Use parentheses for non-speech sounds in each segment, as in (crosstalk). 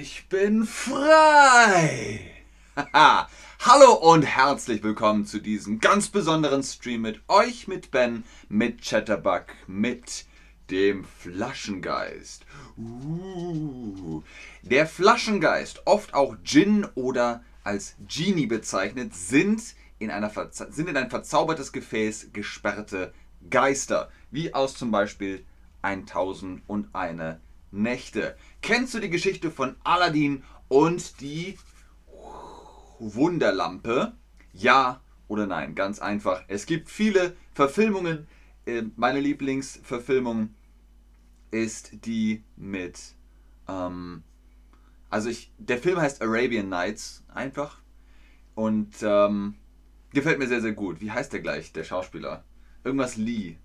Ich bin frei! Hallo und herzlich willkommen zu diesem ganz besonderen Stream mit euch, mit Ben, mit Chatterbug, mit dem Flaschengeist. Uh. Der Flaschengeist, oft auch Djinn oder als Genie bezeichnet, sind in, einer sind in ein verzaubertes Gefäß gesperrte Geister, wie aus zum Beispiel 1001 Nächte. Kennst du die Geschichte von Aladdin und die Wunderlampe? Ja oder nein? Ganz einfach. Es gibt viele Verfilmungen. Ähm, meine Lieblingsverfilmung ist die mit. Ähm, also ich, der Film heißt Arabian Nights einfach und ähm, gefällt mir sehr sehr gut. Wie heißt der gleich, der Schauspieler? Irgendwas Lee.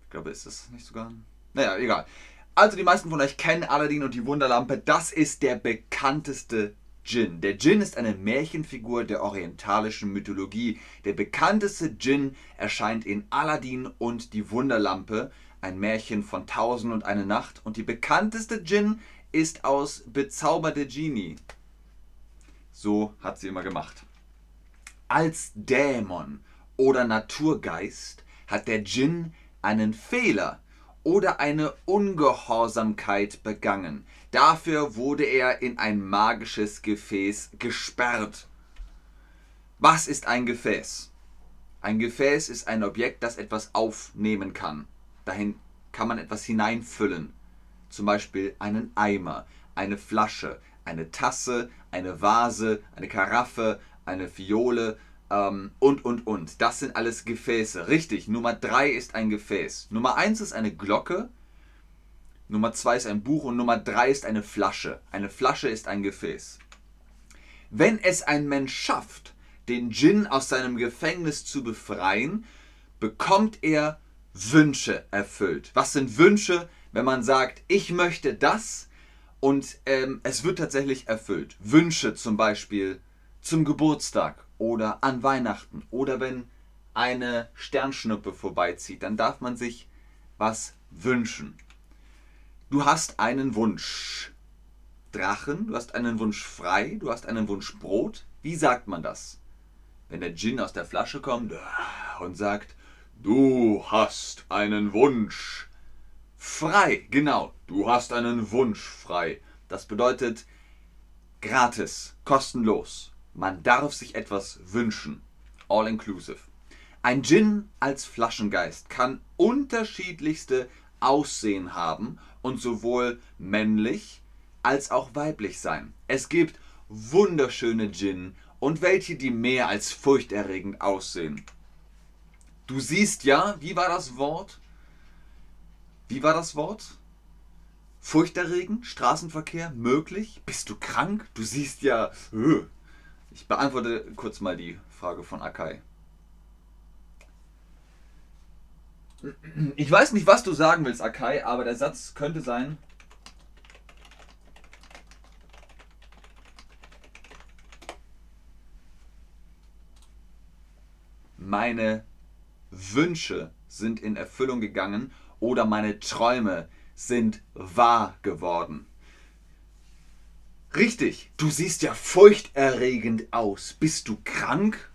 Ich glaube, ist das nicht sogar naja, egal. Also die meisten von euch kennen Aladdin und die Wunderlampe. Das ist der bekannteste Djinn. Der Djinn ist eine Märchenfigur der orientalischen Mythologie. Der bekannteste Djinn erscheint in Aladdin und die Wunderlampe, ein Märchen von Tausend und eine Nacht. Und die bekannteste Djinn ist aus Bezauberte Genie. So hat sie immer gemacht. Als Dämon oder Naturgeist hat der Djinn einen Fehler oder eine Ungehorsamkeit begangen. Dafür wurde er in ein magisches Gefäß gesperrt. Was ist ein Gefäß? Ein Gefäß ist ein Objekt, das etwas aufnehmen kann. Dahin kann man etwas hineinfüllen. Zum Beispiel einen Eimer, eine Flasche, eine Tasse, eine Vase, eine Karaffe, eine Fiole, ähm, und, und, und. Das sind alles Gefäße. Richtig, Nummer 3 ist ein Gefäß. Nummer 1 ist eine Glocke. Nummer 2 ist ein Buch und Nummer 3 ist eine Flasche. Eine Flasche ist ein Gefäß. Wenn es ein Mensch schafft, den Djinn aus seinem Gefängnis zu befreien, bekommt er Wünsche erfüllt. Was sind Wünsche, wenn man sagt, ich möchte das und ähm, es wird tatsächlich erfüllt? Wünsche zum Beispiel zum Geburtstag oder an Weihnachten oder wenn eine Sternschnuppe vorbeizieht, dann darf man sich was wünschen. Du hast einen Wunsch Drachen, du hast einen Wunsch frei, du hast einen Wunsch Brot. Wie sagt man das? Wenn der Djinn aus der Flasche kommt und sagt, du hast einen Wunsch frei. Genau, du hast einen Wunsch frei. Das bedeutet gratis, kostenlos. Man darf sich etwas wünschen. All inclusive. Ein Djinn als Flaschengeist kann unterschiedlichste Aussehen haben und sowohl männlich als auch weiblich sein. Es gibt wunderschöne Djinn und welche, die mehr als furchterregend aussehen. Du siehst ja, wie war das Wort? Wie war das Wort? Furchterregend? Straßenverkehr? Möglich? Bist du krank? Du siehst ja. Öh, ich beantworte kurz mal die Frage von Akai. Ich weiß nicht, was du sagen willst, Akai, aber der Satz könnte sein. Meine Wünsche sind in Erfüllung gegangen oder meine Träume sind wahr geworden. Richtig, du siehst ja furchterregend aus. Bist du krank?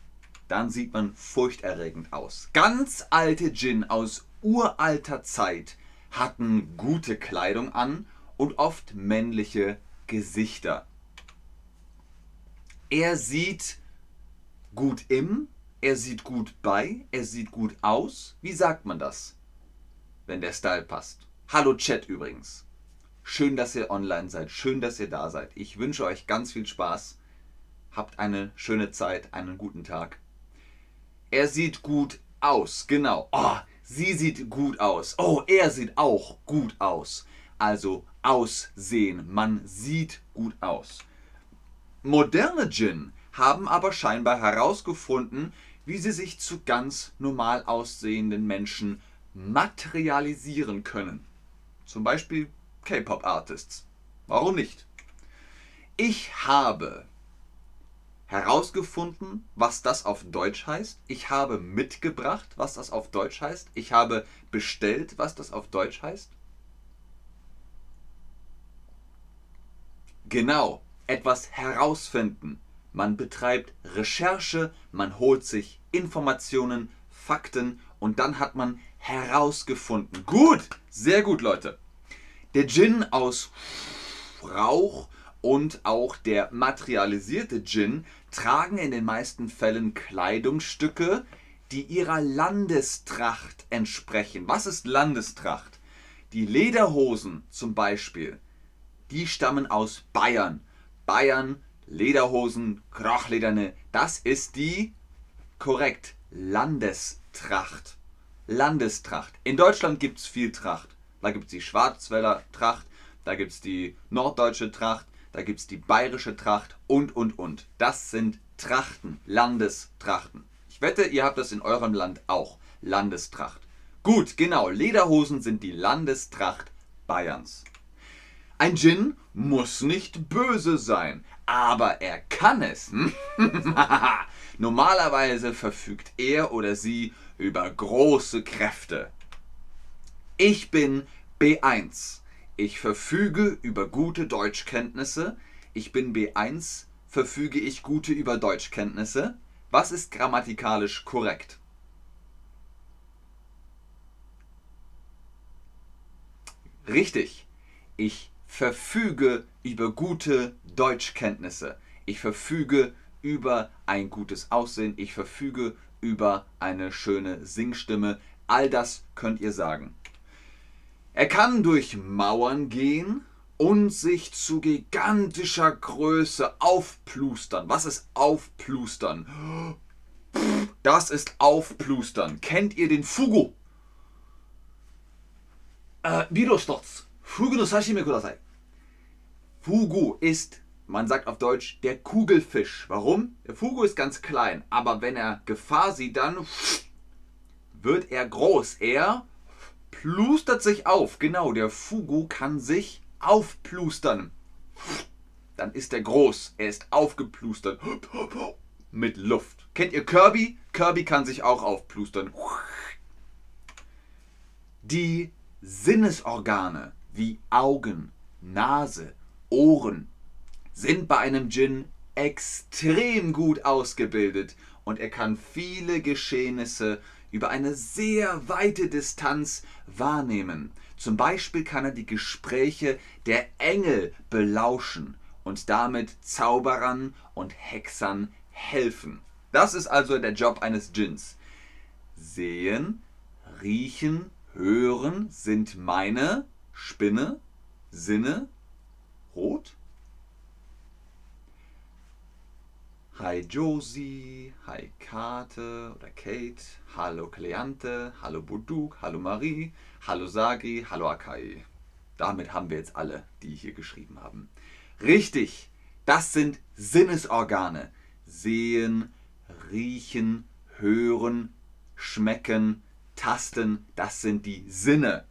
Dann sieht man furchterregend aus. Ganz alte Djinn aus uralter Zeit hatten gute Kleidung an und oft männliche Gesichter. Er sieht gut im, er sieht gut bei, er sieht gut aus. Wie sagt man das, wenn der Style passt? Hallo Chat übrigens. Schön, dass ihr online seid. Schön, dass ihr da seid. Ich wünsche euch ganz viel Spaß. Habt eine schöne Zeit, einen guten Tag. Er sieht gut aus. Genau. Oh, sie sieht gut aus. Oh, er sieht auch gut aus. Also aussehen. Man sieht gut aus. Moderne Djinn haben aber scheinbar herausgefunden, wie sie sich zu ganz normal aussehenden Menschen materialisieren können. Zum Beispiel K-Pop-Artists. Warum nicht? Ich habe herausgefunden, was das auf Deutsch heißt. Ich habe mitgebracht, was das auf Deutsch heißt. Ich habe bestellt, was das auf Deutsch heißt. Genau, etwas herausfinden. Man betreibt Recherche, man holt sich Informationen, Fakten und dann hat man herausgefunden. Gut, sehr gut, Leute. Der Djinn aus Rauch und auch der materialisierte Djinn tragen in den meisten Fällen Kleidungsstücke, die ihrer Landestracht entsprechen. Was ist Landestracht? Die Lederhosen zum Beispiel, die stammen aus Bayern. Bayern, Lederhosen, Krachlederne, das ist die korrekt Landestracht. Landestracht. In Deutschland gibt es viel Tracht. Da gibt es die Schwarzwälder Tracht, da gibt es die norddeutsche Tracht, da gibt es die bayerische Tracht und, und, und. Das sind Trachten, Landestrachten. Ich wette, ihr habt das in eurem Land auch. Landestracht. Gut, genau. Lederhosen sind die Landestracht Bayerns. Ein Djinn muss nicht böse sein, aber er kann es. (laughs) Normalerweise verfügt er oder sie über große Kräfte. Ich bin B1. Ich verfüge über gute Deutschkenntnisse. Ich bin B1. Verfüge ich gute über Deutschkenntnisse? Was ist grammatikalisch korrekt? Richtig. Ich verfüge über gute Deutschkenntnisse. Ich verfüge über ein gutes Aussehen. Ich verfüge über eine schöne Singstimme. All das könnt ihr sagen. Er kann durch Mauern gehen und sich zu gigantischer Größe aufplustern. Was ist aufplustern? Das ist aufplustern. Kennt ihr den Fugu? Äh, Virostos. Fugu no sashimi kudasai. Fugu ist, man sagt auf Deutsch, der Kugelfisch. Warum? Der Fugu ist ganz klein, aber wenn er Gefahr sieht, dann wird er groß. Er plustert sich auf. Genau, der Fugu kann sich aufplustern. Dann ist er groß. Er ist aufgeplustert. Mit Luft. Kennt ihr Kirby? Kirby kann sich auch aufplustern. Die Sinnesorgane wie Augen, Nase, Ohren sind bei einem Djinn extrem gut ausgebildet und er kann viele Geschehnisse über eine sehr weite Distanz wahrnehmen. Zum Beispiel kann er die Gespräche der Engel belauschen und damit Zauberern und Hexern helfen. Das ist also der Job eines Djinns. Sehen, riechen, hören sind meine Spinne, Sinne, rot. Hi Josie, hi Kate oder Kate, hallo Kleante, hallo Buduk, hallo Marie, hallo Sagi, hallo Akai. Damit haben wir jetzt alle, die hier geschrieben haben. Richtig, das sind Sinnesorgane. Sehen, riechen, hören, schmecken, tasten, das sind die Sinne.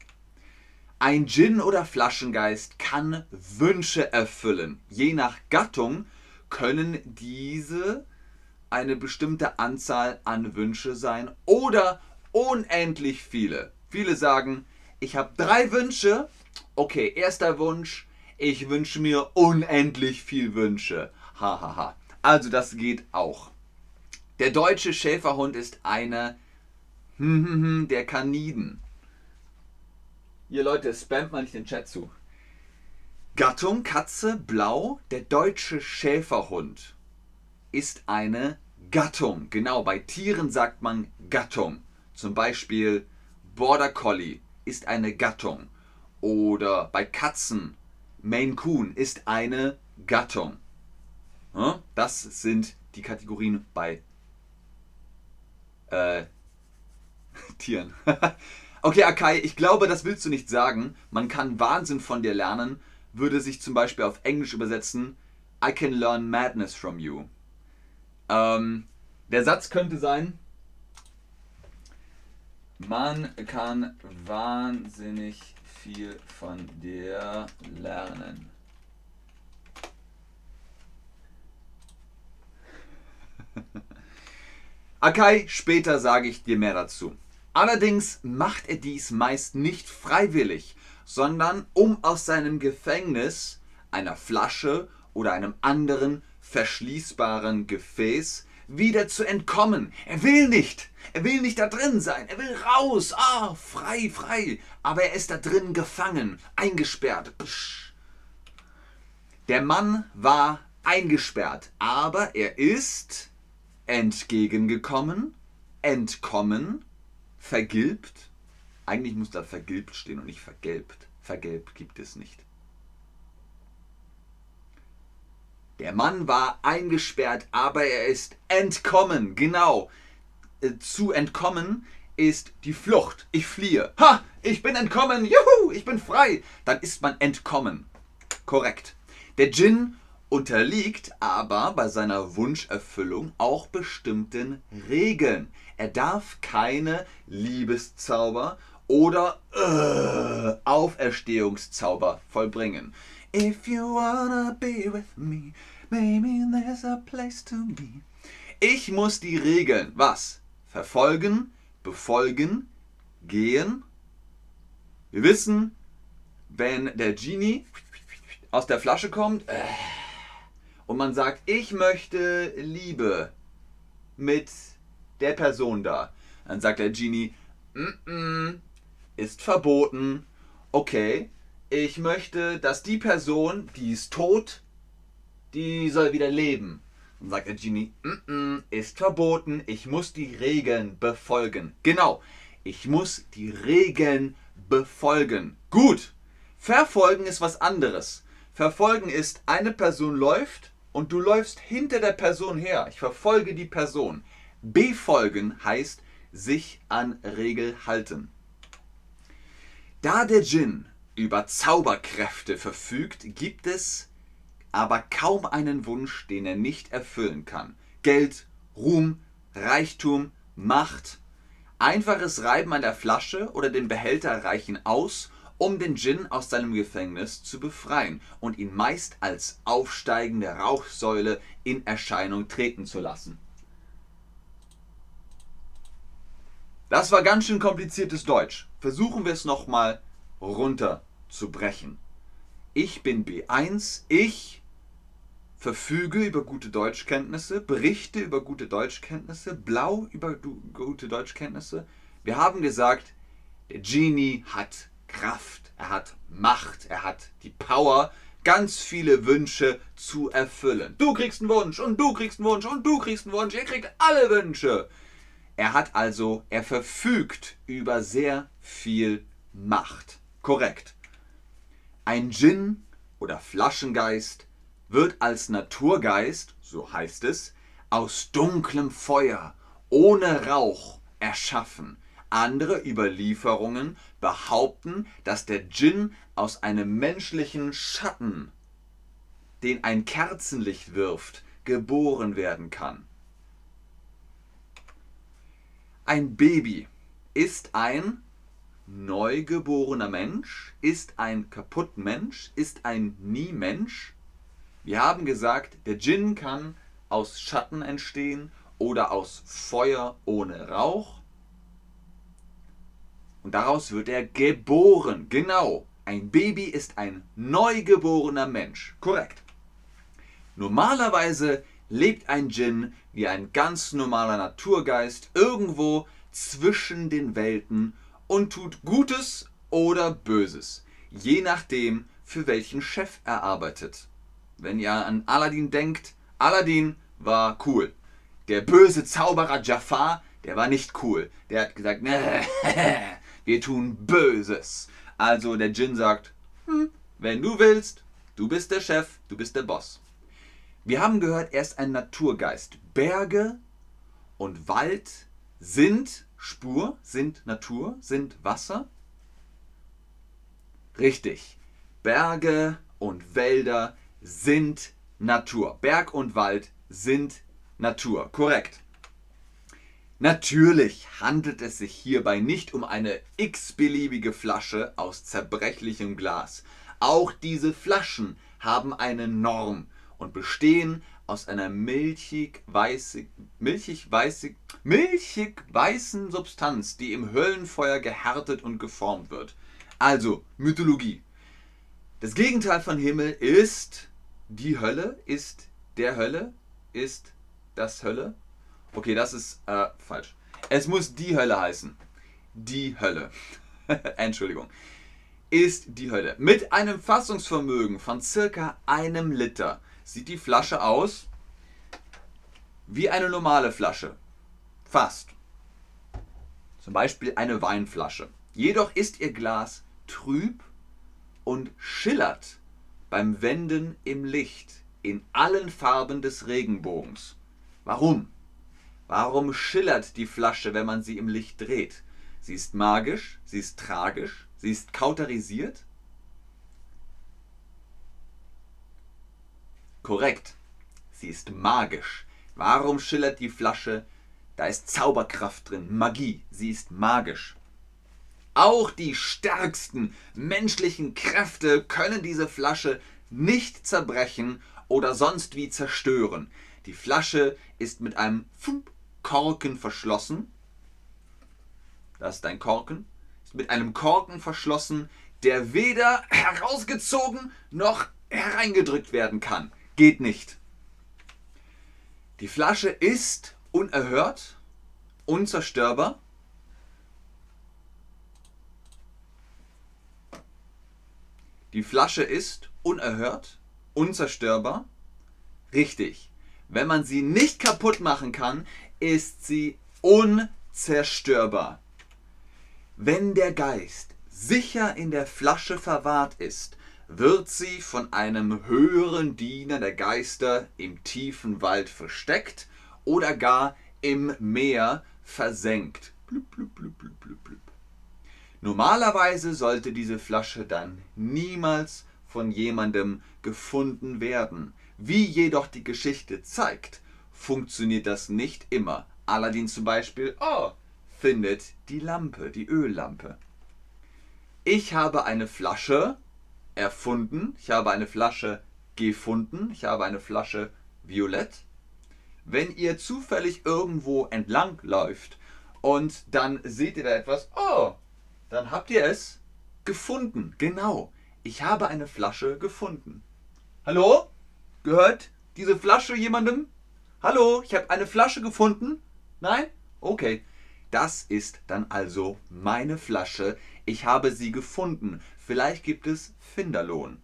Ein Djinn oder Flaschengeist kann Wünsche erfüllen. Je nach Gattung können diese eine bestimmte Anzahl an Wünsche sein oder unendlich viele. Viele sagen, ich habe drei Wünsche. Okay, erster Wunsch, ich wünsche mir unendlich viel Wünsche. Hahaha. Ha, ha. Also das geht auch. Der deutsche Schäferhund ist einer der Kaniden. Ihr Leute, spamt mal nicht den Chat zu. Gattung Katze blau. Der deutsche Schäferhund ist eine Gattung. Genau, bei Tieren sagt man Gattung. Zum Beispiel Border Collie ist eine Gattung. Oder bei Katzen Maine Coon ist eine Gattung. Das sind die Kategorien bei äh, (laughs) Tieren. (laughs) okay, Akai, ich glaube, das willst du nicht sagen. Man kann Wahnsinn von dir lernen würde sich zum Beispiel auf Englisch übersetzen, I can learn madness from you. Ähm, der Satz könnte sein, man kann wahnsinnig viel von dir lernen. (laughs) Akai, später sage ich dir mehr dazu. Allerdings macht er dies meist nicht freiwillig, sondern um aus seinem Gefängnis einer Flasche oder einem anderen verschließbaren Gefäß wieder zu entkommen. Er will nicht. Er will nicht da drin sein. Er will raus. Ah, frei, frei. Aber er ist da drin gefangen, eingesperrt. Psch. Der Mann war eingesperrt, aber er ist entgegengekommen, entkommen, vergilbt. Eigentlich muss da vergilbt stehen und nicht vergelbt. Vergelbt gibt es nicht. Der Mann war eingesperrt, aber er ist entkommen. Genau. Äh, zu entkommen ist die Flucht. Ich fliehe. Ha! Ich bin entkommen. Juhu! Ich bin frei. Dann ist man entkommen. Korrekt. Der Djinn unterliegt aber bei seiner Wunscherfüllung auch bestimmten Regeln. Er darf keine Liebeszauber oder äh, Auferstehungszauber vollbringen. If you wanna be with me, maybe there's a place to be. Ich muss die Regeln, was? Verfolgen, befolgen, gehen. Wir wissen, wenn der Genie aus der Flasche kommt äh, und man sagt, ich möchte Liebe mit der Person da, dann sagt der Genie, mm -mm, ist verboten. Okay, ich möchte, dass die Person, die ist tot, die soll wieder leben. Dann sagt der Genie, mm -mm, ist verboten, ich muss die Regeln befolgen. Genau, ich muss die Regeln befolgen. Gut, verfolgen ist was anderes. Verfolgen ist, eine Person läuft und du läufst hinter der Person her. Ich verfolge die Person. Befolgen heißt sich an Regel halten. Da der Djinn über Zauberkräfte verfügt, gibt es aber kaum einen Wunsch, den er nicht erfüllen kann. Geld, Ruhm, Reichtum, Macht. Einfaches Reiben an der Flasche oder dem Behälter reichen aus, um den Djinn aus seinem Gefängnis zu befreien und ihn meist als aufsteigende Rauchsäule in Erscheinung treten zu lassen. Das war ganz schön kompliziertes Deutsch. Versuchen wir es nochmal runterzubrechen. Ich bin B1, ich verfüge über gute Deutschkenntnisse, berichte über gute Deutschkenntnisse, blau über gute Deutschkenntnisse. Wir haben gesagt, der Genie hat Kraft, er hat Macht, er hat die Power, ganz viele Wünsche zu erfüllen. Du kriegst einen Wunsch und du kriegst einen Wunsch und du kriegst einen Wunsch, ihr kriegt alle Wünsche. Er hat also, er verfügt über sehr viel Macht. Korrekt. Ein Djinn oder Flaschengeist wird als Naturgeist, so heißt es, aus dunklem Feuer, ohne Rauch erschaffen. Andere Überlieferungen behaupten, dass der Djinn aus einem menschlichen Schatten, den ein Kerzenlicht wirft, geboren werden kann. Ein Baby ist ein neugeborener Mensch, ist ein kaputt Mensch, ist ein Nie-Mensch. Wir haben gesagt, der Djinn kann aus Schatten entstehen oder aus Feuer ohne Rauch. Und daraus wird er geboren. Genau. Ein Baby ist ein neugeborener Mensch. Korrekt. Normalerweise lebt ein Djinn wie ein ganz normaler Naturgeist irgendwo zwischen den Welten und tut Gutes oder Böses, je nachdem, für welchen Chef er arbeitet. Wenn ihr an Aladdin denkt, Aladdin war cool. Der böse Zauberer Jafar, der war nicht cool. Der hat gesagt, (laughs) wir tun Böses. Also der Djinn sagt, hm, wenn du willst, du bist der Chef, du bist der Boss. Wir haben gehört, er ist ein Naturgeist. Berge und Wald sind Spur, sind Natur, sind Wasser. Richtig. Berge und Wälder sind Natur. Berg und Wald sind Natur. Korrekt. Natürlich handelt es sich hierbei nicht um eine x-beliebige Flasche aus zerbrechlichem Glas. Auch diese Flaschen haben eine Norm und bestehen aus einer milchig-weißig, milchig-weißig, milchig-weißen Substanz, die im Höllenfeuer gehärtet und geformt wird. Also Mythologie. Das Gegenteil von Himmel ist die Hölle, ist der Hölle, ist das Hölle. Okay, das ist äh, falsch. Es muss die Hölle heißen. Die Hölle. (laughs) Entschuldigung. Ist die Hölle. Mit einem Fassungsvermögen von circa einem Liter sieht die Flasche aus wie eine normale Flasche. Fast. Zum Beispiel eine Weinflasche. Jedoch ist ihr Glas trüb und schillert beim Wenden im Licht in allen Farben des Regenbogens. Warum? Warum schillert die Flasche, wenn man sie im Licht dreht? Sie ist magisch, sie ist tragisch, sie ist kauterisiert? Korrekt, sie ist magisch. Warum schillert die Flasche? Da ist Zauberkraft drin, Magie, sie ist magisch. Auch die stärksten menschlichen Kräfte können diese Flasche nicht zerbrechen oder sonst wie zerstören. Die Flasche ist mit einem Korken verschlossen. Das ist ein Korken. Ist mit einem Korken verschlossen, der weder herausgezogen noch hereingedrückt werden kann. Geht nicht. Die Flasche ist unerhört, unzerstörbar. Die Flasche ist unerhört, unzerstörbar. Richtig. Wenn man sie nicht kaputt machen kann, ist sie unzerstörbar. Wenn der Geist sicher in der Flasche verwahrt ist, wird sie von einem höheren Diener der Geister im tiefen Wald versteckt oder gar im Meer versenkt. Blub, blub, blub, blub, blub, blub. Normalerweise sollte diese Flasche dann niemals von jemandem gefunden werden. Wie jedoch die Geschichte zeigt, funktioniert das nicht immer. Aladdin zum Beispiel, oh, findet die Lampe, die Öllampe. Ich habe eine Flasche erfunden, ich habe eine Flasche gefunden, ich habe eine Flasche violett. Wenn ihr zufällig irgendwo entlang läuft und dann seht ihr da etwas, oh, dann habt ihr es gefunden. Genau, ich habe eine Flasche gefunden. Hallo? Gehört diese Flasche jemandem? Hallo, ich habe eine Flasche gefunden. Nein? Okay. Das ist dann also meine Flasche. Ich habe sie gefunden. Vielleicht gibt es Finderlohn.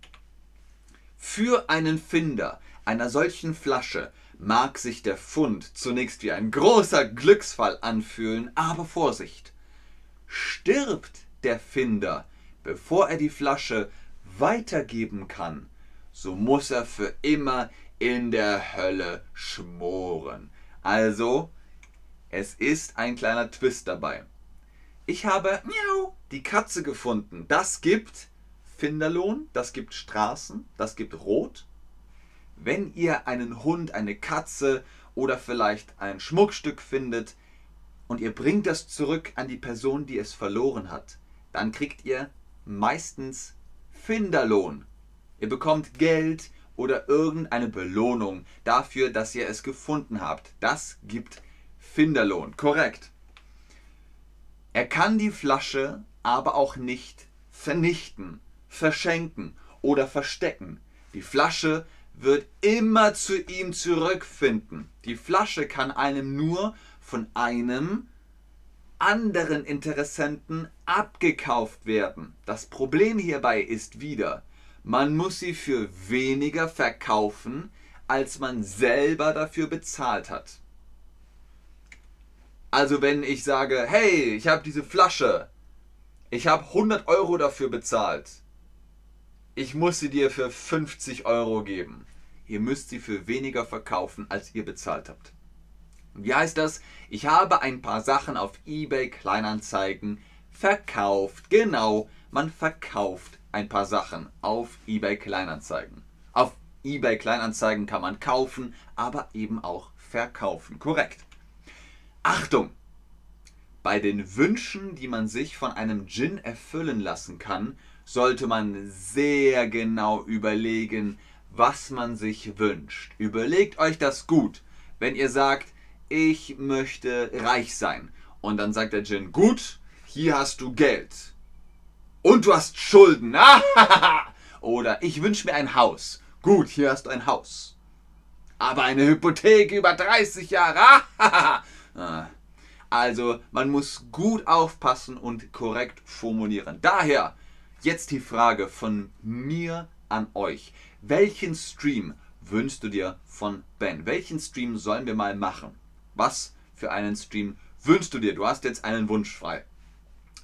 Für einen Finder einer solchen Flasche mag sich der Fund zunächst wie ein großer Glücksfall anfühlen, aber Vorsicht! Stirbt der Finder, bevor er die Flasche weitergeben kann, so muss er für immer in der Hölle schmoren. Also, es ist ein kleiner Twist dabei. Ich habe miau, die Katze gefunden. Das gibt Finderlohn, das gibt Straßen, das gibt Rot. Wenn ihr einen Hund, eine Katze oder vielleicht ein Schmuckstück findet und ihr bringt das zurück an die Person, die es verloren hat, dann kriegt ihr meistens Finderlohn. Ihr bekommt Geld oder irgendeine Belohnung dafür, dass ihr es gefunden habt. Das gibt Finderlohn. Korrekt. Er kann die Flasche aber auch nicht vernichten, verschenken oder verstecken. Die Flasche wird immer zu ihm zurückfinden. Die Flasche kann einem nur von einem anderen Interessenten abgekauft werden. Das Problem hierbei ist wieder, man muss sie für weniger verkaufen, als man selber dafür bezahlt hat. Also wenn ich sage, hey, ich habe diese Flasche, ich habe 100 Euro dafür bezahlt, ich muss sie dir für 50 Euro geben. Ihr müsst sie für weniger verkaufen, als ihr bezahlt habt. Wie heißt das? Ich habe ein paar Sachen auf eBay Kleinanzeigen verkauft. Genau, man verkauft ein paar Sachen auf eBay Kleinanzeigen. Auf eBay Kleinanzeigen kann man kaufen, aber eben auch verkaufen. Korrekt. Achtung! Bei den Wünschen, die man sich von einem Djinn erfüllen lassen kann, sollte man sehr genau überlegen, was man sich wünscht. Überlegt euch das gut. Wenn ihr sagt, ich möchte reich sein. Und dann sagt der Djinn, gut, hier hast du Geld. Und du hast Schulden. (laughs) Oder ich wünsche mir ein Haus. Gut, hier hast du ein Haus. Aber eine Hypothek über 30 Jahre. (laughs) Ah. also man muss gut aufpassen und korrekt formulieren. Daher jetzt die Frage von mir an euch. Welchen Stream wünschst du dir von Ben? Welchen Stream sollen wir mal machen? Was für einen Stream wünschst du dir? Du hast jetzt einen Wunsch frei.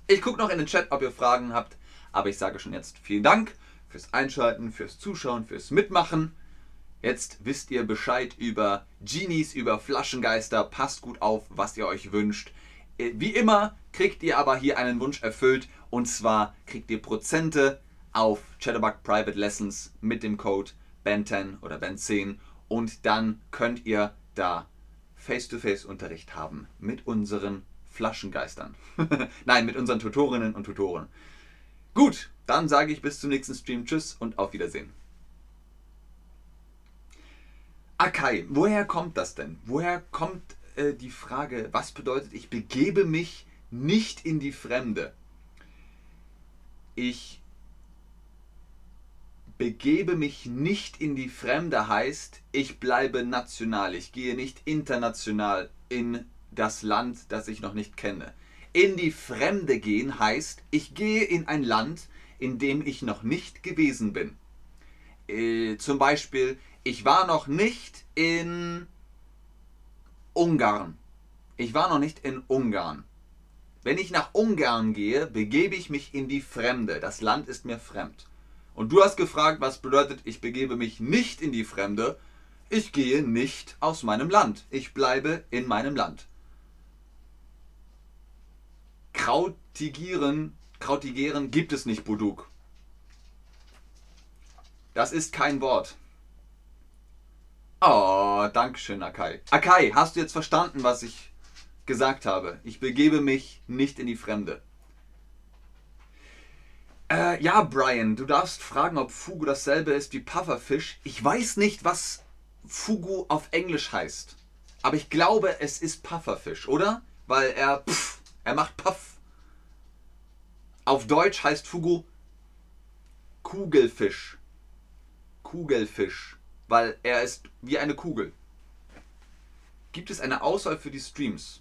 Ich gucke noch in den Chat, ob ihr Fragen habt, aber ich sage schon jetzt vielen Dank fürs Einschalten, fürs Zuschauen, fürs Mitmachen. Jetzt wisst ihr Bescheid über Genies, über Flaschengeister. Passt gut auf, was ihr euch wünscht. Äh, wie immer kriegt ihr aber hier einen Wunsch erfüllt und zwar kriegt ihr Prozente auf Chatterbug Private Lessons mit dem Code BEN10 oder BEN10 und dann könnt ihr da Face-to-Face-Unterricht haben mit unseren Flaschengeistern. (laughs) Nein, mit unseren Tutorinnen und Tutoren. Gut, dann sage ich bis zum nächsten Stream. Tschüss und auf Wiedersehen. Akai, woher kommt das denn? Woher kommt äh, die Frage, was bedeutet, ich begebe mich nicht in die Fremde? Ich begebe mich nicht in die Fremde heißt, ich bleibe national. Ich gehe nicht international in das Land, das ich noch nicht kenne. In die Fremde gehen heißt, ich gehe in ein Land, in dem ich noch nicht gewesen bin. Äh, zum Beispiel, ich war noch nicht in Ungarn. Ich war noch nicht in Ungarn. Wenn ich nach Ungarn gehe, begebe ich mich in die Fremde. Das Land ist mir fremd. Und du hast gefragt, was bedeutet, ich begebe mich nicht in die Fremde. Ich gehe nicht aus meinem Land. Ich bleibe in meinem Land. Krautigieren, Krautigieren gibt es nicht, Buduk. Das ist kein Wort. Oh, Dankeschön, Akai. Akai, hast du jetzt verstanden, was ich gesagt habe? Ich begebe mich nicht in die Fremde. Äh, ja, Brian, du darfst fragen, ob Fugu dasselbe ist wie Pufferfish. Ich weiß nicht, was Fugu auf Englisch heißt. Aber ich glaube, es ist Pufferfish, oder? Weil er pff, er macht Puff. Auf Deutsch heißt Fugu Kugelfisch. Kugelfisch weil er ist wie eine Kugel. Gibt es eine Auswahl für die Streams?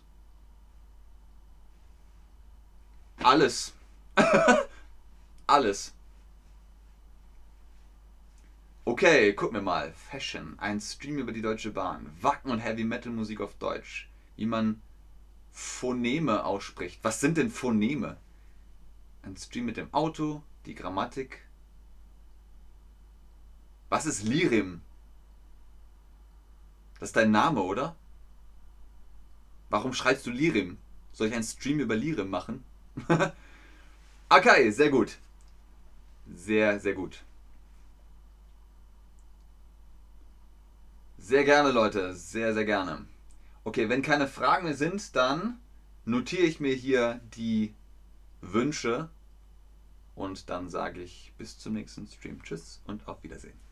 Alles. (laughs) Alles. Okay, guck mir mal. Fashion. Ein Stream über die Deutsche Bahn. Wacken und Heavy Metal Musik auf Deutsch. Wie man Phoneme ausspricht. Was sind denn Phoneme? Ein Stream mit dem Auto, die Grammatik. Was ist Lirim? Das ist dein Name, oder? Warum schreibst du Lirim? Soll ich einen Stream über Lirim machen? (laughs) okay, sehr gut. Sehr, sehr gut. Sehr gerne, Leute. Sehr, sehr gerne. Okay, wenn keine Fragen mehr sind, dann notiere ich mir hier die Wünsche und dann sage ich bis zum nächsten Stream. Tschüss und auf Wiedersehen.